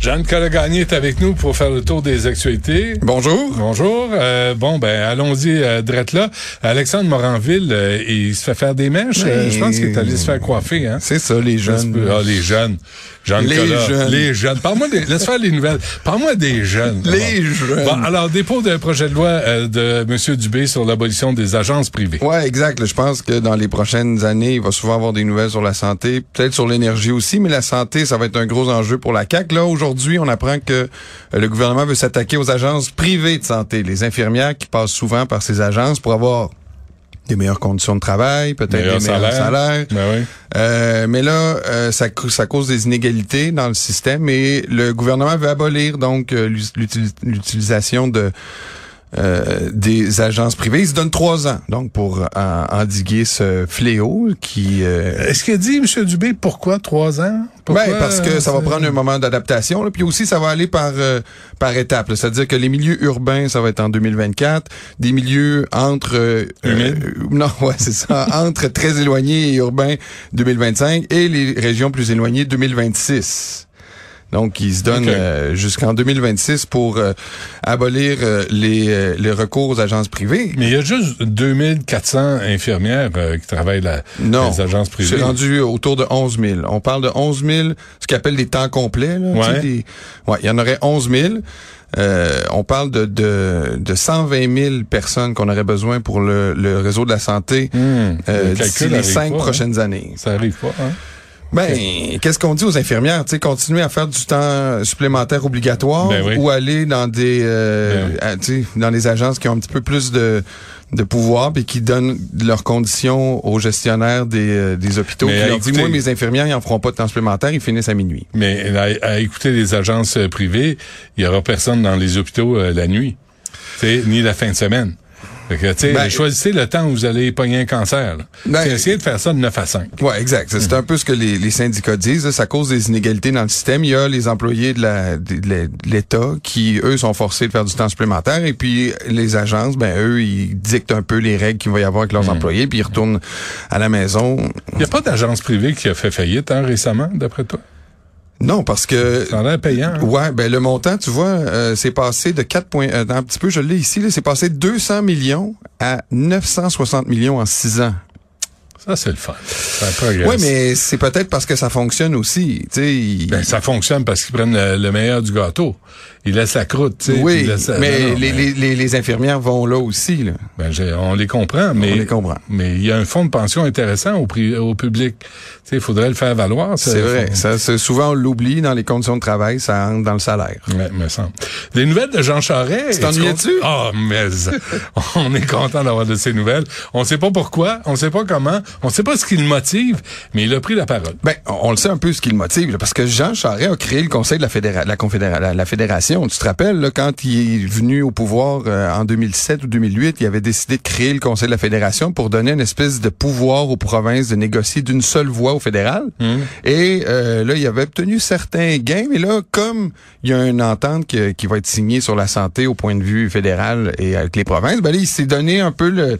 Jeanne Colagagné est avec nous pour faire le tour des actualités. Bonjour. Bonjour. Euh, bon, ben allons-y, euh, drette là. Alexandre Moranville, euh, il se fait faire des mèches. Euh, je pense qu'il est allé se faire coiffer. Hein? C'est ça, les jeunes. Ah, les jeunes. Jeanne Les jeunes. Les jeunes. Parle-moi des... Laisse faire les nouvelles. Parle-moi des jeunes. Les Bon. jeunes. Bon, alors, dépôt d'un projet de loi euh, de M. Dubé sur l'abolition des agences privées. Ouais, exact. Je pense que dans les prochaines années, il va souvent avoir des nouvelles sur la santé, peut-être sur l'énergie aussi, mais la santé, ça va être un gros enjeu pour la CAC. Là, aujourd'hui, on apprend que euh, le gouvernement veut s'attaquer aux agences privées de santé, les infirmières qui passent souvent par ces agences pour avoir des meilleures conditions de travail, peut-être des meilleurs salaire. salaires. Ben oui. Euh, mais là, euh, ça, ça cause des inégalités dans le système et le gouvernement veut abolir donc euh, l'util- l'utilisation de euh, des agences privées. Il se donne trois ans donc pour en- endiguer ce fléau qui. euh, Est-ce qu'il a dit, M. Dubé, pourquoi trois ans? Pourquoi, ben, parce que ça va euh, prendre un moment d'adaptation. là. Puis aussi, ça va aller par euh, par étapes. là. C'est-à-dire que les milieux urbains, ça va être en 2024. Des milieux entre... euh, Humides? euh, non, ouais, c'est ça. entre très éloignés et urbains, 2025. Et les régions plus éloignées, 2026. Donc, ils se donnent Ok. euh, jusqu'en 2026 pour euh, abolir euh, les, euh, les recours aux agences privées. Mais il y a juste 2400 infirmières euh, qui travaillent là, Non. les agences privées. C'est rendu autour de 11 000. On parle de 11 000, ce qu'on appelle des temps complets. Là, Ouais. Des- ouais, il y en aurait 11 000. Euh, on parle de, de, de 120 000 personnes qu'on aurait besoin pour le, le réseau de la santé Hmm, euh, d'ici les cinq pas, hein. prochaines années. Ça arrive pas, hein? Ben, qu'est-ce qu'on dit aux infirmières? Tu sais, continuer à faire du temps supplémentaire obligatoire Ben oui. ou aller dans des euh, Ben oui. à- dans les agences qui ont un petit peu plus de de pouvoir et qui donnent leurs conditions aux gestionnaires des, euh, des hôpitaux. Mais Qui leur dit, moi, mes infirmières, ils en feront pas de temps supplémentaire, ils finissent à minuit. Mais à, à écouter les agences euh, privées, il y aura personne dans les hôpitaux euh, la nuit, tu sais, ni la fin de semaine. Fait que, tu sais, Ben, choisissez le temps où vous allez pogner un cancer. Ben, C'est de faire ça de 9 à 5. Ouais, exact. C'est un peu ce que les, les syndicats disent. là. Ça cause des inégalités dans le système. Il y a les employés de l'État qui, eux, sont forcés de faire du temps supplémentaire. Et puis les agences, ben eux, ils dictent un peu les règles qu'il va y avoir avec leurs employés, puis ils retournent à la maison. Il n'y a pas d'agence privée qui a fait faillite hein, récemment, d'après toi? Non, parce que Ça a l'air payant. hein? Ouais, ben le montant, tu vois, euh, c'est passé de 4 points, euh, un petit peu, je l'ai ici, là, c'est passé de 200 millions à 960 millions en 6 ans. Ça, c'est le fun. Oui, mais c'est peut-être parce que ça fonctionne aussi. Tu sais, il- Ben, ça fonctionne parce qu'ils prennent le, le meilleur du gâteau. Ils laissent la croûte, tu sais. puis oui, laissent- mais, non, non, les, les, les, les infirmières vont là aussi. Là. Ben, on les comprend, mais On les comprend. mais il y a un fonds de pension intéressant au, pri- au public. Tu sais, il faudrait le faire valoir. C'est vrai. Ça, c'est- souvent, on l'oublie dans les conditions de travail, ça entre dans le salaire. Ouais, me semble. Des nouvelles de Jean Charest. Tu t'ennuyais-tu? Ah, mais on est content d'avoir de ces nouvelles. On sait pas pourquoi, on sait pas comment, on sait pas ce qui le motive, mais il a pris la parole. Ben, on le sait un peu ce qui le motive, là, parce que Jean Charest a créé le Conseil de la, fédéra- la, confédéra- la, la fédération. Tu te rappelles, là, quand il est venu au pouvoir euh, en 2007 ou 2008, il avait décidé de créer le Conseil de la fédération pour donner une espèce de pouvoir aux provinces de négocier d'une seule voix au fédéral. Et euh, là, il avait obtenu certains gains, mais là, comme il y a une entente que- qui va être signée sur la santé au point de vue fédéral et avec les provinces, ben là, il s'est donné un peu le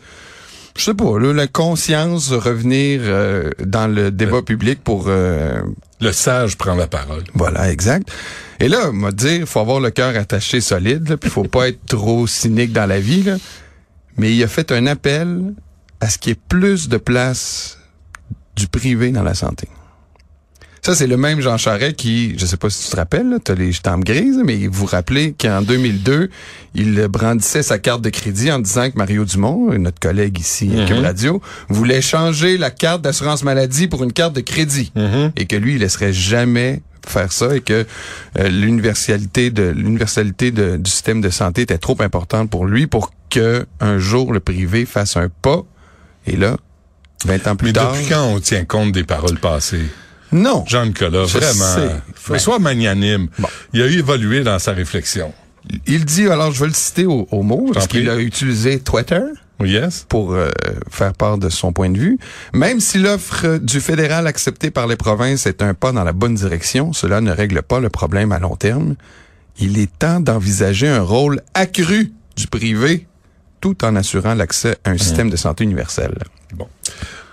je sais pas, là, la conscience revenir euh, dans le débat public pour euh, Le sage prend la parole. voilà, exact. Et là, m'a dire, faut avoir le cœur attaché solide, puis faut pas être trop cynique dans la vie, là. Mais il a fait un appel à ce qu'il y ait plus de place du privé dans la santé. Ça, c'est le même Jean Charest qui, je sais pas si tu te rappelles, tu as les jambes grises, mais vous vous rappelez qu'en 2002, il brandissait sa carte de crédit en disant que Mario Dumont, notre collègue ici à Cube Radio, voulait changer la carte d'assurance maladie pour une carte de crédit. Et que lui, il laisserait jamais faire ça et que euh, l'universalité de l'universalité de- du système de santé était trop importante pour lui pour que un jour le privé fasse un pas et là 20 ans plus Mais tard depuis quand on tient compte des paroles passées? Non Jean-Nicolas, Je vraiment. sais. Faut. Sois magnanime. Il a évolué dans sa réflexion. il dit alors je vais le citer au, au mot parce qu'il a utilisé Twitter? Oui, Yes? pour euh, faire part de son point de vue. Même si l'offre du fédéral acceptée par les provinces est un pas dans la bonne direction, cela ne règle pas le problème à long terme. Il est temps d'envisager un rôle accru du privé tout en assurant l'accès à un système de santé universel. Bon.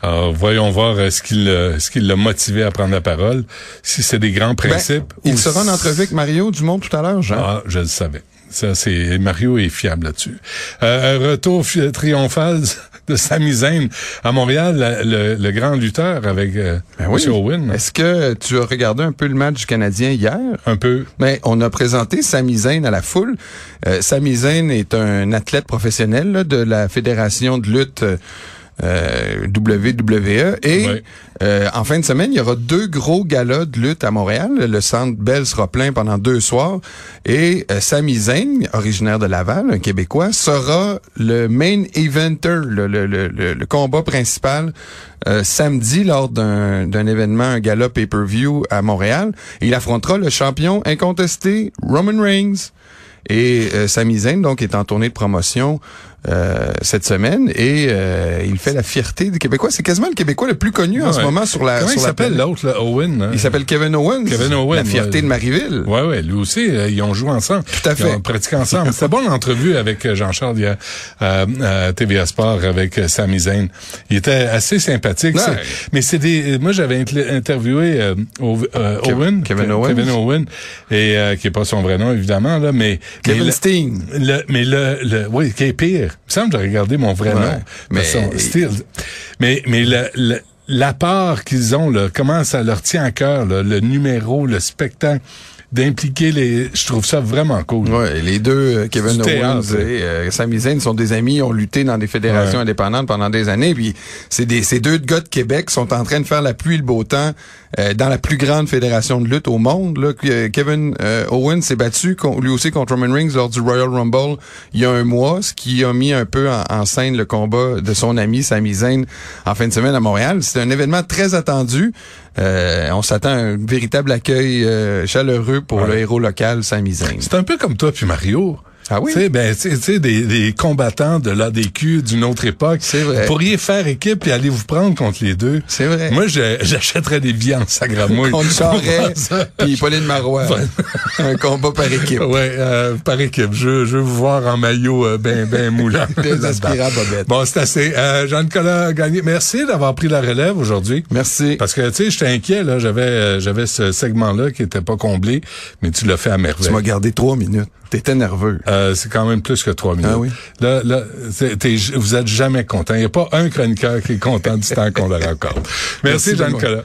Alors, voyons voir euh, ce qu'il euh, ce qui l'a motivé à prendre la parole. Si c'est des grands Ben, principes. il sera en entrevue avec Mario Dumont tout à l'heure, Jean. Ah, je le savais. Ça, c'est Mario est fiable là-dessus. Euh, un retour triomphal de Sami Zayn à Montréal, la- le, le grand lutteur avec euh, Ben oui. Owen. Est-ce que tu as regardé un peu le match du Canadien hier? Un peu. Mais on a présenté Sami Zayn à la foule. Euh, Sami Zayn est un athlète professionnel là, de la Fédération de lutte euh, WWE. Et Ouais. euh, en fin de semaine, il y aura deux gros galas de lutte à Montréal. Le centre Bell sera plein pendant deux soirs. Et euh, Sami Zayn, originaire de Laval, un Québécois, sera le main eventer, le, le, le, le- combat principal euh, samedi lors d'un d'un événement, un gala pay-per-view à Montréal. Et il affrontera le champion incontesté Roman Reigns. Et euh, Sami Zayn, donc, est en tournée de promotion euh, cette semaine et euh, il fait la fierté des Québécois. C'est quasiment le Québécois le plus connu en ce moment sur la Comment sur il s'appelle l'autre, là, Owen? hein? Il s'appelle Kevin Owens. Kevin Owens, La fierté ouais. de Marieville. Ouais, ouais, lui aussi, euh, ils ont joué ensemble. Tout à Ils ont fait. pratiqué ensemble. C'était bon l'entrevue avec euh, Jean-Charles hier, à TVA Sport avec Sami Zayn. Il était assez sympathique. Ouais. Mais c'est des. Moi, j'avais interviewé Owen, Kevin Ke- Owens. Kevin Owen, et euh, qui est pas son vrai nom évidemment là, mais Kevin mais Steen. le, mais le, le, oui, qui est pire. Il me semble que j'ai regardé mon vrai Ouais, nom. mais- Son style. Mais, mais le, le- la part qu'ils ont, là, comment ça leur tient à cœur, là, le numéro, le spectacle, d'impliquer les, je trouve ça vraiment cool. Ouais, les deux, euh, Kevin Owens et euh, Sami Zayn sont des amis, ont lutté dans des fédérations Ouais. indépendantes pendant des années. Puis c'est des, ces deux gars de Québec sont en train de faire la pluie et le beau temps euh, dans la plus grande fédération de lutte au monde. Là, euh, Kevin euh, Owens s'est battu con- lui aussi contre Roman Reigns lors du Royal Rumble il y a un mois, ce qui a mis un peu en, en scène le combat de son ami Sami Zayn en fin de semaine à Montréal. C'est un événement très attendu. Euh, on s'attend à un véritable accueil euh, chaleureux pour Ouais. le héros local Sami Zayn. C'est un peu comme toi puis Mario. Ah oui? Tu sais, ben, tu sais- tu des, des combattants de l'ADQ d'une autre époque. C'est vrai. Vous pourriez faire équipe et aller vous prendre contre les deux. C'est vrai. Moi, j'achèterais des pour Charret voir ça. puis Pauline Marois. un combat par équipe. Ouais, euh, par équipe. Je, je veux vous voir en maillot euh, ben, ben moulant. À. Bon, c'est assez. Euh, Jean-Nicolas Gagné, merci d'avoir pris la relève aujourd'hui. Merci. Parce que, tu sais, j'étais inquiet, là. J'avais, euh, j'avais ce segment-là qui était pas comblé, mais tu l'as fait à Tu merveille. m'as gardé trois minutes. T'étais nerveux. Euh, c'est quand même plus que trois minutes. Ah oui? Là, là, c'est- t'es- vous êtes jamais content. Il n'y a pas un chroniqueur qui est content du temps qu'on leur accorde. Merci, Merci. Jean-Nicolas.